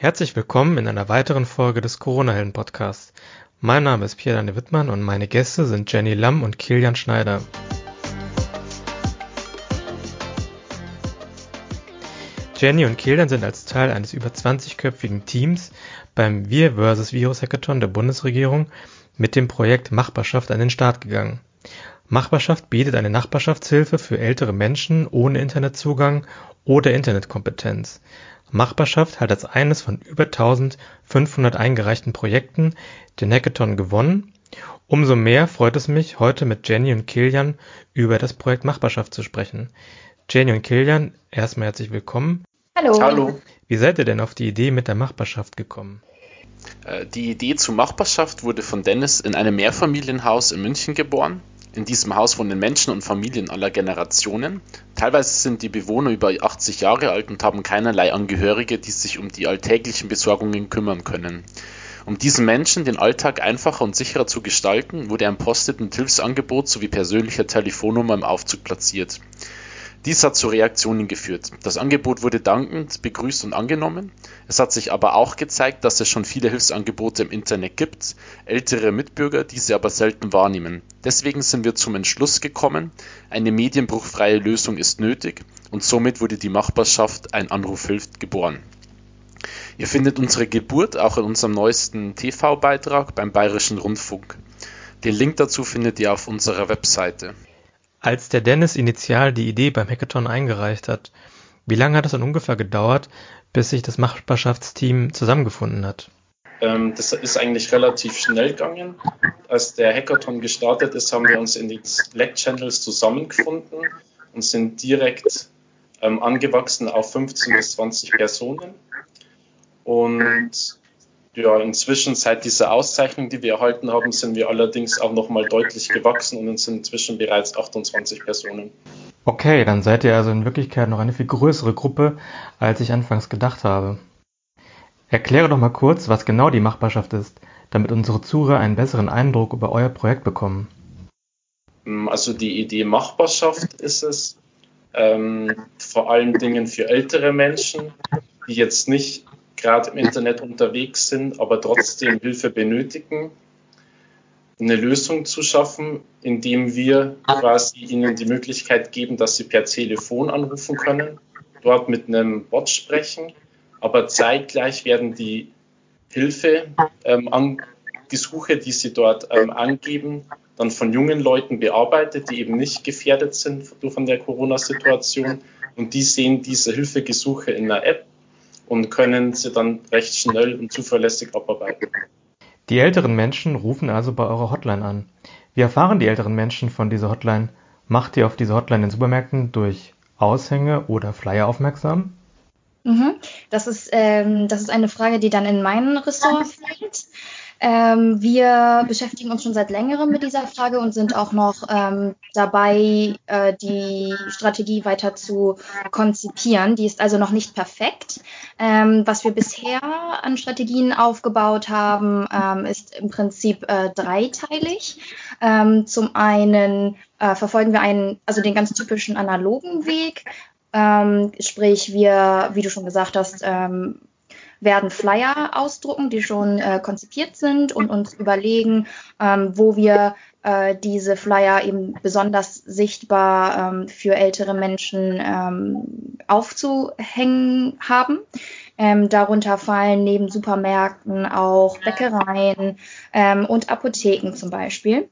Herzlich willkommen in einer weiteren Folge des Corona-Helden-Podcasts. Mein Name ist Pierre-Daniel Wittmann und meine Gäste sind Jenny Lamm und Kilian Schneider. Jenny und Kilian sind als Teil eines über 20-köpfigen Teams beim Wir vs. Virus Hackathon der Bundesregierung mit dem Projekt Machbarschaft an den Start gegangen. Machbarschaft bietet eine Nachbarschaftshilfe für ältere Menschen ohne Internetzugang oder Internetkompetenz. Machbarschaft hat als eines von über 1500 eingereichten Projekten den Hackathon gewonnen. Umso mehr freut es mich, heute mit Jenny und Kilian über das Projekt Machbarschaft zu sprechen. Jenny und Kilian, erstmal herzlich willkommen. Hallo. Hallo. Wie seid ihr denn auf die Idee mit der Machbarschaft gekommen? Äh, die Idee zur Machbarschaft wurde von Dennis in einem Mehrfamilienhaus in München geboren. In diesem Haus wohnen Menschen und Familien aller Generationen. Teilweise sind die Bewohner über 80 Jahre alt und haben keinerlei Angehörige, die sich um die alltäglichen Besorgungen kümmern können. Um diesen Menschen den Alltag einfacher und sicherer zu gestalten, wurde ein Post-it mit Hilfsangebot sowie persönlicher Telefonnummer im Aufzug platziert. Dies hat zu Reaktionen geführt. Das Angebot wurde dankend begrüßt und angenommen. Es hat sich aber auch gezeigt, dass es schon viele Hilfsangebote im Internet gibt, ältere Mitbürger diese aber selten wahrnehmen. Deswegen sind wir zum Entschluss gekommen, eine medienbruchfreie Lösung ist nötig und somit wurde die Machbarschaft Ein Anruf hilft geboren. Ihr findet unsere Geburt auch in unserem neuesten TV-Beitrag beim Bayerischen Rundfunk. Den Link dazu findet ihr auf unserer Webseite. Als der Dennis initial die Idee beim Hackathon eingereicht hat, wie lange hat es dann ungefähr gedauert, bis sich das Machbarschaftsteam zusammengefunden hat? Ähm, das ist eigentlich relativ schnell gegangen. Als der Hackathon gestartet ist, haben wir uns in den Slack-Channels zusammengefunden und sind direkt ähm, angewachsen auf 15 bis 20 Personen. Und ja, inzwischen seit dieser Auszeichnung, die wir erhalten haben, sind wir allerdings auch nochmal deutlich gewachsen und sind inzwischen bereits 28 Personen. Okay, dann seid ihr also in Wirklichkeit noch eine viel größere Gruppe, als ich anfangs gedacht habe. Erkläre doch mal kurz, was genau die Machbarschaft ist, damit unsere Zuhörer einen besseren Eindruck über euer Projekt bekommen. Also die Idee Machbarschaft ist es, ähm, vor allen Dingen für ältere Menschen, die jetzt nicht gerade im Internet unterwegs sind, aber trotzdem Hilfe benötigen, eine Lösung zu schaffen, indem wir quasi ihnen die Möglichkeit geben, dass sie per Telefon anrufen können, dort mit einem Bot sprechen, aber zeitgleich werden die Hilfe, ähm, an, die Suche, die sie dort ähm, angeben, dann von jungen Leuten bearbeitet, die eben nicht gefährdet sind von der Corona-Situation. Und die sehen diese Hilfegesuche in der App und können sie dann recht schnell und zuverlässig abarbeiten. Die älteren Menschen rufen also bei eurer Hotline an. Wie erfahren die älteren Menschen von dieser Hotline? Macht ihr auf diese Hotline in Supermärkten durch Aushänge oder Flyer aufmerksam? Mhm. Das, ist, ähm, das ist eine Frage, die dann in mein Ressort fällt. Ähm, wir beschäftigen uns schon seit längerem mit dieser Frage und sind auch noch ähm, dabei, äh, die Strategie weiter zu konzipieren. Die ist also noch nicht perfekt. Ähm, was wir bisher an Strategien aufgebaut haben, ähm, ist im Prinzip äh, dreiteilig. Ähm, zum einen äh, verfolgen wir einen, also den ganz typischen analogen Weg. Ähm, sprich, wir, wie du schon gesagt hast, ähm, werden Flyer ausdrucken, die schon äh, konzipiert sind und uns überlegen, ähm, wo wir äh, diese Flyer eben besonders sichtbar ähm, für ältere Menschen ähm, aufzuhängen haben. Ähm, darunter fallen neben Supermärkten auch Bäckereien ähm, und Apotheken zum Beispiel.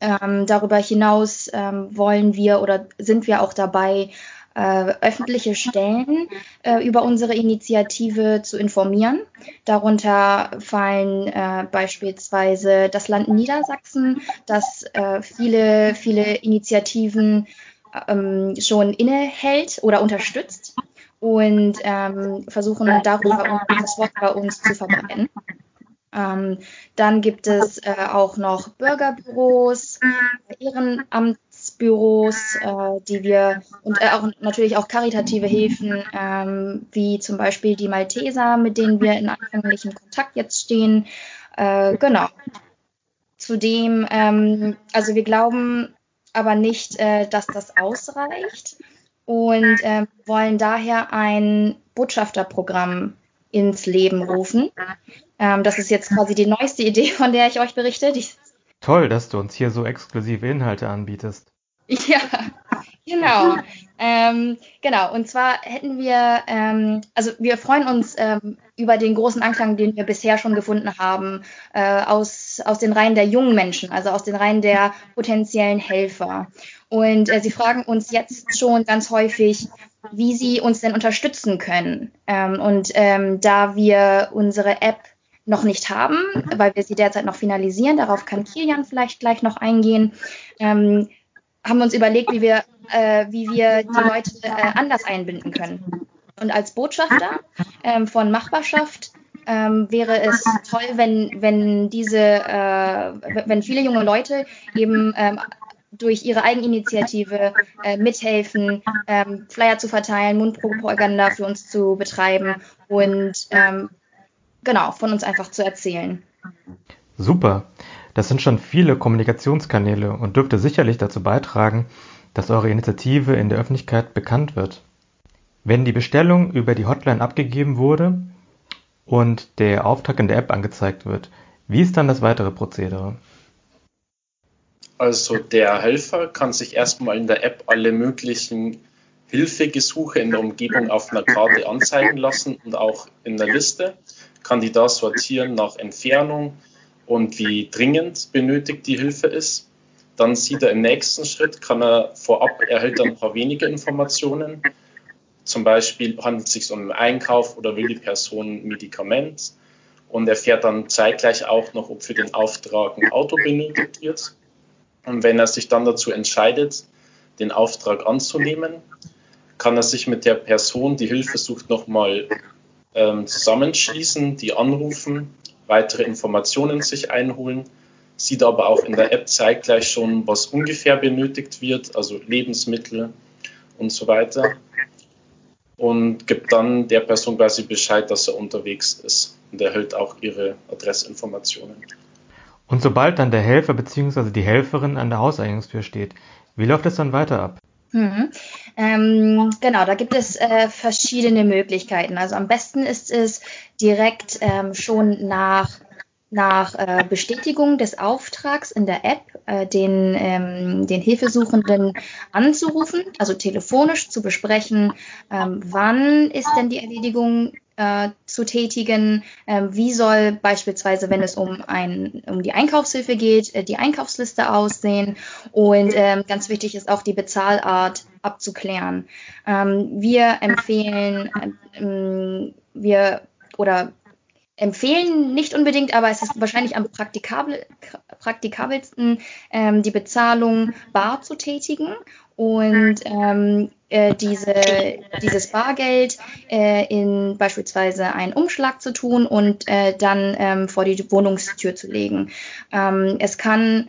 Ähm, darüber hinaus ähm, wollen wir oder sind wir auch dabei, äh, öffentliche Stellen äh, über unsere Initiative zu informieren. Darunter fallen äh, beispielsweise das Land Niedersachsen, das äh, viele, viele Initiativen ähm, schon innehält oder unterstützt und ähm, versuchen darüber das Wort bei uns zu verbreiten. Ähm, dann gibt es äh, auch noch Bürgerbüros, Ehrenamtsbüros, äh, die wir und äh, auch natürlich auch karitative Hilfen, ähm, wie zum Beispiel die Malteser, mit denen wir in anfänglichem Kontakt jetzt stehen. Äh, genau. Zudem, ähm, also wir glauben aber nicht, äh, dass das ausreicht und ähm, wollen daher ein Botschafterprogramm ins Leben rufen. Ähm, das ist jetzt quasi die neueste Idee, von der ich euch berichte. Die Toll, dass du uns hier so exklusive Inhalte anbietest. Ja, genau. Ähm, genau, und zwar hätten wir, ähm, also wir freuen uns ähm, über den großen Anklang, den wir bisher schon gefunden haben, äh, aus, aus den Reihen der jungen Menschen, also aus den Reihen der potenziellen Helfer. Und äh, sie fragen uns jetzt schon ganz häufig, wie sie uns denn unterstützen können. Ähm, und ähm, da wir unsere App noch nicht haben, weil wir sie derzeit noch finalisieren, darauf kann Kilian vielleicht gleich noch eingehen, ähm, haben uns überlegt, wie wir, äh, wie wir die Leute äh, anders einbinden können. Und als Botschafter ähm, von Machbarschaft ähm, wäre es toll, wenn, wenn diese, äh, wenn viele junge Leute eben ähm, durch ihre Eigeninitiative äh, mithelfen, ähm, Flyer zu verteilen, Mundpropaganda für uns zu betreiben und ähm, genau von uns einfach zu erzählen. Super. Das sind schon viele Kommunikationskanäle und dürfte sicherlich dazu beitragen, dass eure Initiative in der Öffentlichkeit bekannt wird. Wenn die Bestellung über die Hotline abgegeben wurde und der Auftrag in der App angezeigt wird, wie ist dann das weitere Prozedere? Also der Helfer kann sich erstmal in der App alle möglichen Hilfegesuche in der Umgebung auf einer Karte anzeigen lassen und auch in der Liste, kann die da sortieren nach Entfernung, und wie dringend benötigt die Hilfe ist. Dann sieht er im nächsten Schritt, kann er vorab, erhält er ein paar wenige Informationen. Zum Beispiel handelt es sich um einen Einkauf oder will die Person ein Medikament und erfährt dann zeitgleich auch noch, ob für den Auftrag ein Auto benötigt wird. Und wenn er sich dann dazu entscheidet, den Auftrag anzunehmen, kann er sich mit der Person, die Hilfe sucht, nochmal ähm, zusammenschließen, die anrufen weitere Informationen sich einholen, sieht aber auch in der App zeitgleich schon, was ungefähr benötigt wird, also Lebensmittel und so weiter. Und gibt dann der Person quasi Bescheid, dass er unterwegs ist und erhält auch ihre Adressinformationen. Und sobald dann der Helfer bzw. die Helferin an der Hauseingangstür steht, wie läuft es dann weiter ab? Mhm. Ähm, genau, da gibt es äh, verschiedene Möglichkeiten. Also am besten ist es direkt ähm, schon nach, nach äh, Bestätigung des Auftrags in der App äh, den, ähm, den Hilfesuchenden anzurufen, also telefonisch zu besprechen, ähm, wann ist denn die Erledigung äh, zu tätigen. Ähm, wie soll beispielsweise, wenn es um, ein, um die Einkaufshilfe geht, äh, die Einkaufsliste aussehen? Und ähm, ganz wichtig ist auch die Bezahlart abzuklären. Ähm, wir empfehlen, ähm, wir oder empfehlen nicht unbedingt, aber es ist wahrscheinlich am praktikabel, praktikabelsten, ähm, die Bezahlung bar zu tätigen und ähm, äh, diese, dieses Bargeld äh, in beispielsweise einen Umschlag zu tun und äh, dann ähm, vor die Wohnungstür zu legen. Ähm, es kann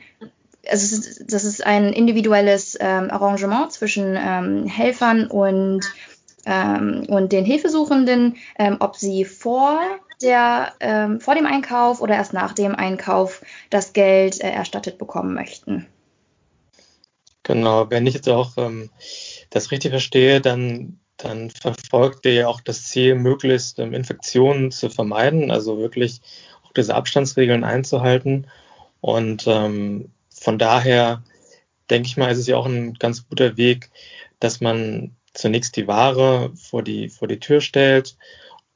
also das ist ein individuelles ähm, Arrangement zwischen ähm, Helfern und, ähm, und den Hilfesuchenden, ähm, ob sie vor der, ähm, vor dem Einkauf oder erst nach dem Einkauf das Geld äh, erstattet bekommen möchten. Genau, wenn ich jetzt auch ähm, das richtig verstehe, dann, dann verfolgt ihr ja auch das Ziel, möglichst ähm, Infektionen zu vermeiden, also wirklich auch diese Abstandsregeln einzuhalten. Und ähm, von daher denke ich mal, ist es ja auch ein ganz guter Weg, dass man zunächst die Ware vor die, vor die Tür stellt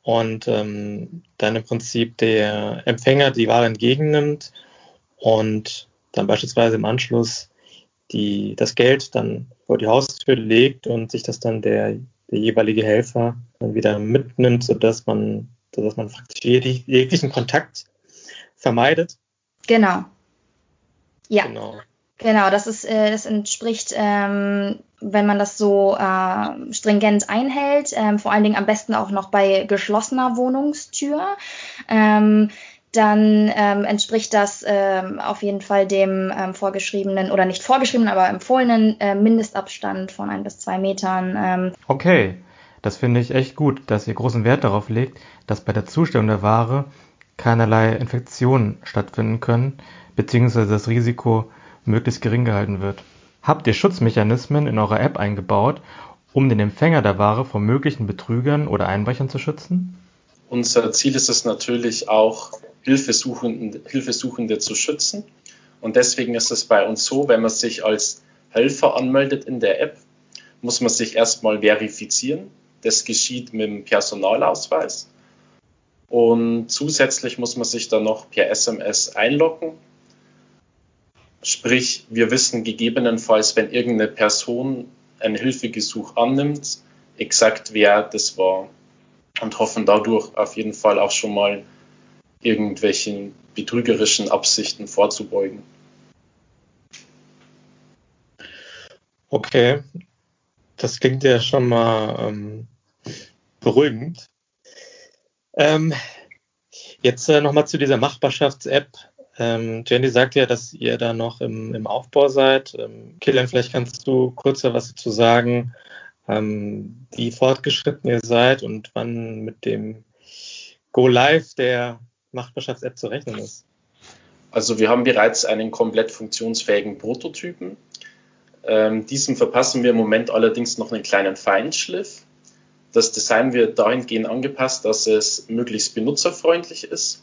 und ähm, dann im Prinzip der Empfänger die Ware entgegennimmt und dann beispielsweise im Anschluss die, das Geld dann vor die Haustür legt und sich das dann der, der jeweilige Helfer dann wieder mitnimmt, sodass man, sodass man praktisch jeglichen Kontakt vermeidet. Genau. Ja. Genau. Genau, das ist, äh, das entspricht, ähm, wenn man das so äh, stringent einhält, ähm, vor allen Dingen am besten auch noch bei geschlossener Wohnungstür. Ähm, dann ähm, entspricht das ähm, auf jeden Fall dem ähm, vorgeschriebenen oder nicht vorgeschriebenen, aber empfohlenen äh, Mindestabstand von ein bis zwei Metern. Ähm. Okay, das finde ich echt gut, dass ihr großen Wert darauf legt, dass bei der Zustellung der Ware keinerlei Infektionen stattfinden können, beziehungsweise das Risiko möglichst gering gehalten wird. Habt ihr Schutzmechanismen in eurer App eingebaut, um den Empfänger der Ware vor möglichen Betrügern oder Einbrechern zu schützen? unser Ziel ist es natürlich auch, Hilfesuchende, Hilfesuchende zu schützen. Und deswegen ist es bei uns so, wenn man sich als Helfer anmeldet in der App, muss man sich erstmal verifizieren. Das geschieht mit dem Personalausweis. Und zusätzlich muss man sich dann noch per SMS einloggen. Sprich, wir wissen gegebenenfalls, wenn irgendeine Person ein Hilfegesuch annimmt, exakt wer das war und hoffen dadurch auf jeden Fall auch schon mal irgendwelchen betrügerischen Absichten vorzubeugen. Okay, das klingt ja schon mal ähm, beruhigend. Ähm, jetzt äh, nochmal zu dieser Machbarschafts-App. Ähm, Jenny sagt ja, dass ihr da noch im, im Aufbau seid. Ähm, Kilian, vielleicht kannst du kurz was dazu sagen, ähm, wie fortgeschritten ihr seid und wann mit dem Go Live der Machbarschafts-App zu rechnen ist. Also wir haben bereits einen komplett funktionsfähigen Prototypen. Ähm, diesem verpassen wir im Moment allerdings noch einen kleinen Feinschliff. Das Design wird dahingehend angepasst, dass es möglichst benutzerfreundlich ist.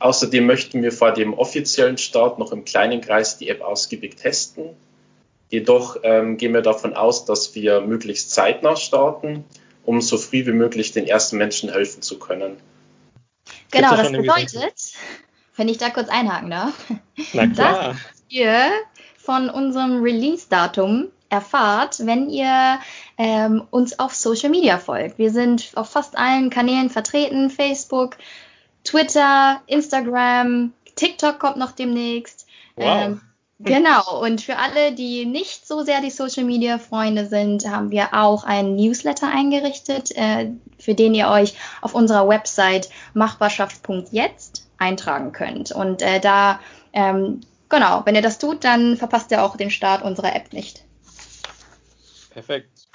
Außerdem möchten wir vor dem offiziellen Start noch im kleinen Kreis die App ausgiebig testen. Jedoch ähm, gehen wir davon aus, dass wir möglichst zeitnah starten, um so früh wie möglich den ersten Menschen helfen zu können. Genau, das bedeutet, wenn ich da kurz einhaken darf, dass ihr von unserem Release-Datum erfahrt, wenn ihr ähm, uns auf Social Media folgt. Wir sind auf fast allen Kanälen vertreten, Facebook, Twitter, Instagram, TikTok kommt noch demnächst. Wow. Ähm, genau, und für alle, die nicht so sehr die Social Media Freunde sind, haben wir auch einen Newsletter eingerichtet, äh, für den ihr euch auf unserer Website machbarschaft.jetzt eintragen könnt. Und äh, da, ähm, genau, wenn ihr das tut, dann verpasst ihr auch den Start unserer App nicht. Perfekt.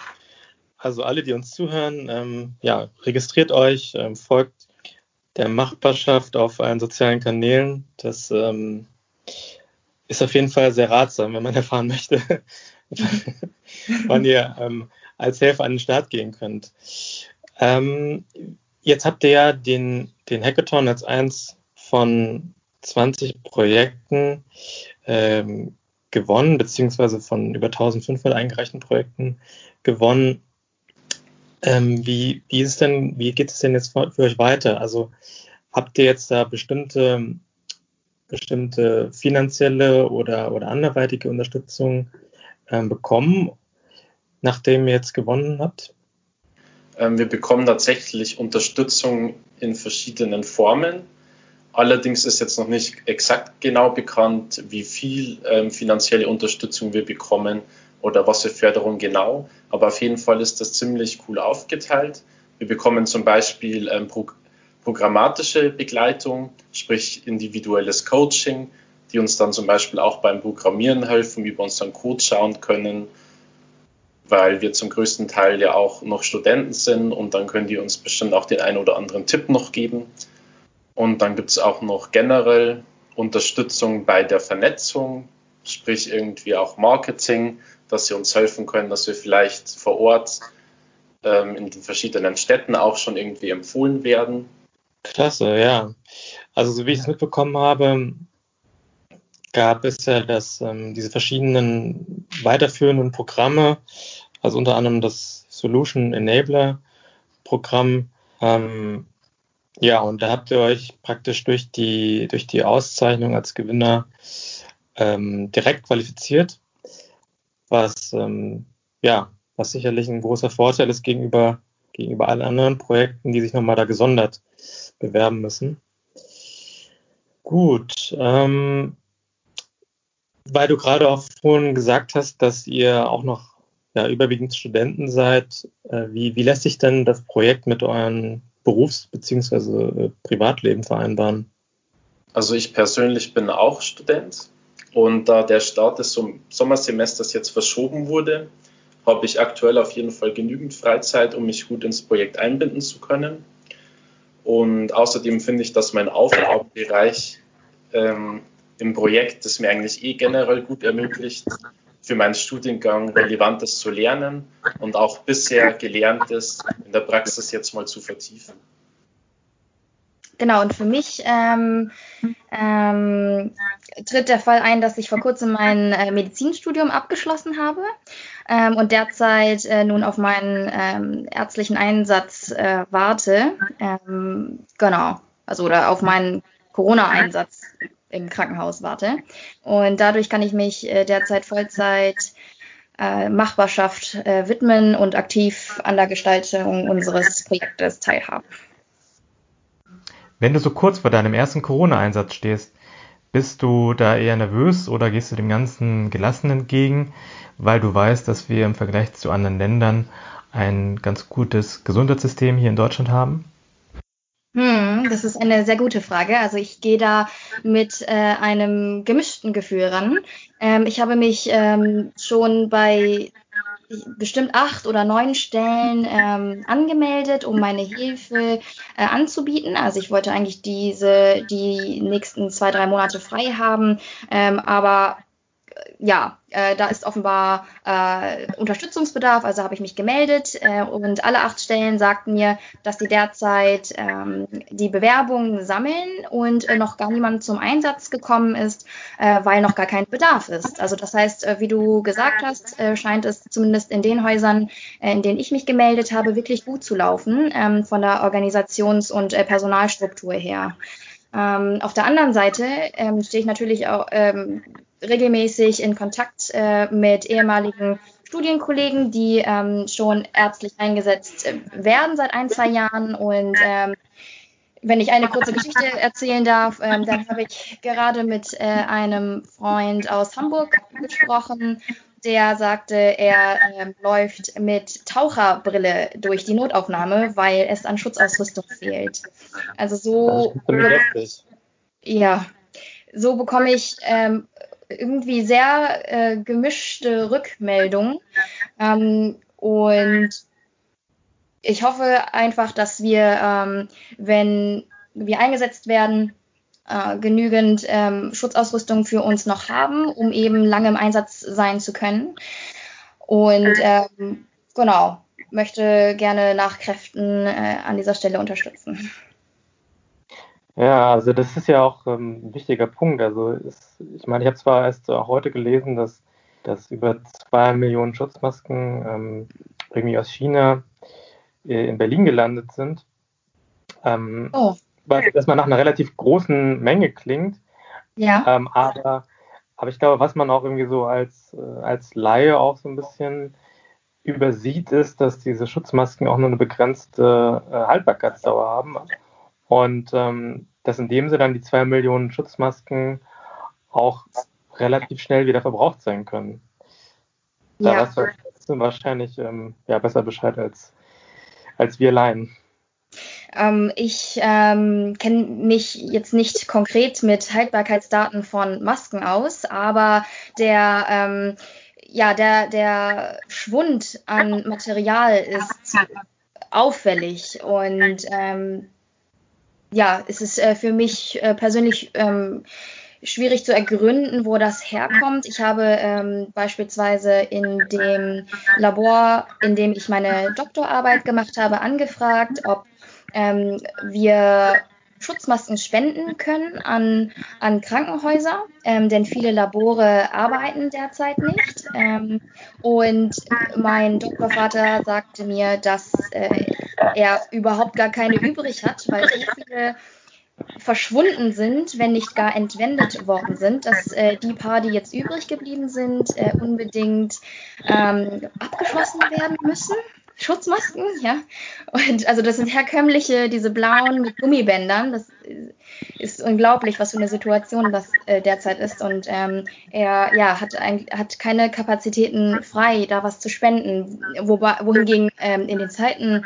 Also alle, die uns zuhören, ähm, ja, registriert euch, ähm, folgt der Machbarschaft auf allen sozialen Kanälen. Das ähm, ist auf jeden Fall sehr ratsam, wenn man erfahren möchte, wann ihr ähm, als Helfer an den Start gehen könnt. Ähm, jetzt habt ihr ja den, den Hackathon als eins von 20 Projekten ähm, gewonnen, beziehungsweise von über 1500 eingereichten Projekten gewonnen. Ähm, wie, wie ist denn, wie geht es denn jetzt für, für euch weiter? Also habt ihr jetzt da bestimmte, bestimmte finanzielle oder, oder anderweitige Unterstützung ähm, bekommen, nachdem ihr jetzt gewonnen habt? Ähm, wir bekommen tatsächlich Unterstützung in verschiedenen Formen. Allerdings ist jetzt noch nicht exakt genau bekannt, wie viel ähm, finanzielle Unterstützung wir bekommen oder was für Förderung genau. Aber auf jeden Fall ist das ziemlich cool aufgeteilt. Wir bekommen zum Beispiel ähm, pro programmatische Begleitung, sprich individuelles Coaching, die uns dann zum Beispiel auch beim Programmieren helfen, wie wir unseren Code schauen können, weil wir zum größten Teil ja auch noch Studenten sind und dann können die uns bestimmt auch den einen oder anderen Tipp noch geben. Und dann gibt es auch noch generell Unterstützung bei der Vernetzung, sprich irgendwie auch Marketing, dass sie uns helfen können, dass wir vielleicht vor Ort ähm, in den verschiedenen Städten auch schon irgendwie empfohlen werden. Klasse, ja. Also so wie ich es mitbekommen habe, gab es ja das, ähm, diese verschiedenen weiterführenden Programme, also unter anderem das Solution Enabler Programm, ähm, ja, und da habt ihr euch praktisch durch die, durch die Auszeichnung als Gewinner ähm, direkt qualifiziert, was, ähm, ja, was sicherlich ein großer Vorteil ist gegenüber, gegenüber allen anderen Projekten, die sich nochmal da gesondert bewerben müssen. Gut, ähm, weil du gerade auch vorhin gesagt hast, dass ihr auch noch ja, überwiegend Studenten seid, äh, wie, wie lässt sich denn das Projekt mit euren Berufs- bzw. Äh, Privatleben vereinbaren? Also ich persönlich bin auch Student und da der Start des Sommersemesters jetzt verschoben wurde, habe ich aktuell auf jeden Fall genügend Freizeit, um mich gut ins Projekt einbinden zu können. Und außerdem finde ich, dass mein Aufgabenbereich ähm, im Projekt, das mir eigentlich eh generell gut ermöglicht, für meinen Studiengang Relevantes zu lernen und auch bisher Gelerntes in der Praxis jetzt mal zu vertiefen. Genau, und für mich ähm, ähm, tritt der Fall ein, dass ich vor kurzem mein äh, Medizinstudium abgeschlossen habe ähm, und derzeit äh, nun auf meinen ähm, ärztlichen Einsatz äh, warte. Ähm, genau, also oder auf meinen Corona-Einsatz im Krankenhaus warte. Und dadurch kann ich mich äh, derzeit Vollzeit äh, Machbarschaft äh, widmen und aktiv an der Gestaltung unseres Projektes teilhaben. Wenn du so kurz vor deinem ersten Corona-Einsatz stehst, bist du da eher nervös oder gehst du dem Ganzen gelassen entgegen, weil du weißt, dass wir im Vergleich zu anderen Ländern ein ganz gutes Gesundheitssystem hier in Deutschland haben? Hm, das ist eine sehr gute Frage. Also ich gehe da mit äh, einem gemischten Gefühl ran. Ähm, ich habe mich ähm, schon bei bestimmt acht oder neun Stellen ähm, angemeldet, um meine Hilfe äh, anzubieten. Also ich wollte eigentlich diese die nächsten zwei drei Monate frei haben, ähm, aber ja, äh, da ist offenbar äh, Unterstützungsbedarf, also habe ich mich gemeldet äh, und alle acht Stellen sagten mir, dass sie derzeit ähm, die Bewerbungen sammeln und äh, noch gar niemand zum Einsatz gekommen ist, äh, weil noch gar kein Bedarf ist. Also das heißt, äh, wie du gesagt hast, äh, scheint es zumindest in den Häusern, äh, in denen ich mich gemeldet habe, wirklich gut zu laufen ähm, von der Organisations- und äh, Personalstruktur her. Ähm, auf der anderen Seite ähm, stehe ich natürlich auch ähm, regelmäßig in Kontakt äh, mit ehemaligen Studienkollegen, die ähm, schon ärztlich eingesetzt äh, werden seit ein, zwei Jahren. Und ähm, wenn ich eine kurze Geschichte erzählen darf, ähm, dann habe ich gerade mit äh, einem Freund aus Hamburg gesprochen, der sagte, er äh, läuft mit Taucherbrille durch die Notaufnahme, weil es an Schutzausrüstung fehlt. Also so. Ja, so bekomme ich ähm, irgendwie sehr äh, gemischte Rückmeldungen. Ähm, und ich hoffe einfach, dass wir, ähm, wenn wir eingesetzt werden, äh, genügend ähm, Schutzausrüstung für uns noch haben, um eben lange im Einsatz sein zu können. Und ähm, genau, möchte gerne nach Kräften äh, an dieser Stelle unterstützen. Ja, also das ist ja auch ähm, ein wichtiger Punkt. Also ist, ich meine, ich habe zwar erst auch heute gelesen, dass, dass über zwei Millionen Schutzmasken ähm, irgendwie aus China äh, in Berlin gelandet sind. Ähm, oh. Was erstmal nach einer relativ großen Menge klingt. Ja. Ähm, aber, aber ich glaube, was man auch irgendwie so als, äh, als Laie auch so ein bisschen übersieht, ist, dass diese Schutzmasken auch nur eine begrenzte äh, Haltbarkeitsdauer haben. Und ähm, dass in dem Sinne dann die zwei Millionen Schutzmasken auch relativ schnell wieder verbraucht sein können. Da ja. weißt du wahrscheinlich ähm, ja, besser Bescheid als, als wir Laien. Ähm, ich ähm, kenne mich jetzt nicht konkret mit Haltbarkeitsdaten von Masken aus, aber der, ähm, ja, der, der Schwund an Material ist auffällig und ähm, ja, es ist äh, für mich äh, persönlich ähm, schwierig zu ergründen, wo das herkommt. Ich habe ähm, beispielsweise in dem Labor, in dem ich meine Doktorarbeit gemacht habe, angefragt, ob ähm, wir Schutzmasken spenden können an, an Krankenhäuser, ähm, denn viele Labore arbeiten derzeit nicht. Ähm, und mein Doktorvater sagte mir, dass äh, er überhaupt gar keine übrig hat, weil so viele verschwunden sind, wenn nicht gar entwendet worden sind, dass äh, die paar, die jetzt übrig geblieben sind, äh, unbedingt ähm, abgeschlossen werden müssen. Schutzmasken, ja. Und also das sind herkömmliche, diese blauen mit Gummibändern. Das ist unglaublich, was für eine Situation das äh, derzeit ist. Und ähm, er ja, hat, ein, hat keine Kapazitäten frei, da was zu spenden. Wobei, wohingegen ähm, in den Zeiten,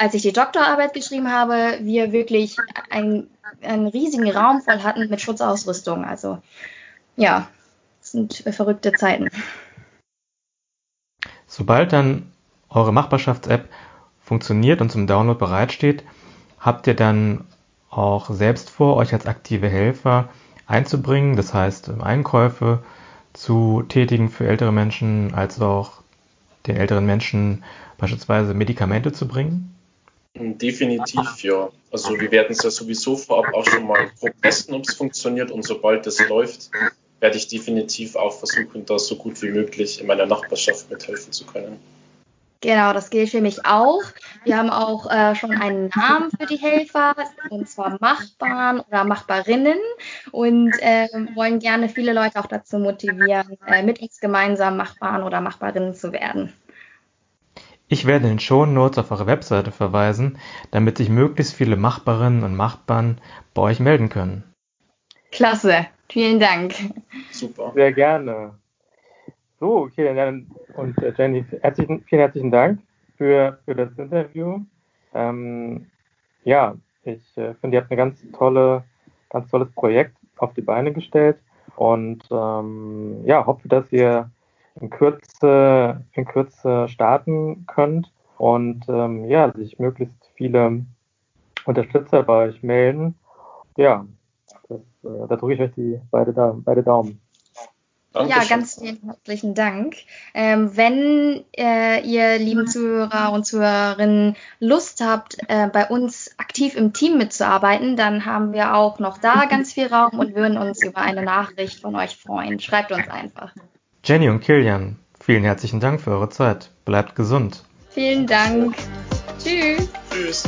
als ich die Doktorarbeit geschrieben habe, wir wirklich ein, einen riesigen Raum voll hatten mit Schutzausrüstung. Also ja, das sind verrückte Zeiten. Sobald dann eure Machbarschafts-App funktioniert und zum Download bereitsteht, habt ihr dann auch selbst vor, euch als aktive Helfer einzubringen, das heißt Einkäufe zu tätigen für ältere Menschen, als auch den älteren Menschen beispielsweise Medikamente zu bringen? Definitiv, ja. Also wir werden es ja sowieso vorab auch schon mal testen, ob es funktioniert und sobald es läuft, werde ich definitiv auch versuchen, da so gut wie möglich in meiner Nachbarschaft mithelfen zu können. Genau, das gilt für mich auch. Wir haben auch äh, schon einen Namen für die Helfer, und zwar Machbaren oder Machbarinnen und äh, wollen gerne viele Leute auch dazu motivieren, äh, mit uns gemeinsam Machbaren oder Machbarinnen zu werden. Ich werde in den Show Notes auf eure Webseite verweisen, damit sich möglichst viele Machbarinnen und Machbaren bei euch melden können. Klasse, vielen Dank. Super. Sehr gerne. So, okay, dann, und äh, Jenny, herzlichen, vielen herzlichen Dank für, für das Interview. Ähm, ja, ich äh, finde, ihr habt ein ganz tolle, ganz tolles Projekt auf die Beine gestellt und ähm, ja, hoffe, dass ihr in Kürze, in Kürze starten könnt und ähm, ja, sich möglichst viele Unterstützer bei euch melden. Ja, das, äh, da drücke ich euch die beide, beide Daumen. Dankeschön. Ja, ganz vielen herzlichen Dank. Ähm, wenn äh, ihr lieben Zuhörer und Zuhörerinnen Lust habt, äh, bei uns aktiv im Team mitzuarbeiten, dann haben wir auch noch da ganz viel Raum und würden uns über eine Nachricht von euch freuen. Schreibt uns einfach. Jenny und Kilian, vielen herzlichen Dank für eure Zeit. Bleibt gesund. Vielen Dank. Tschüss. Tschüss.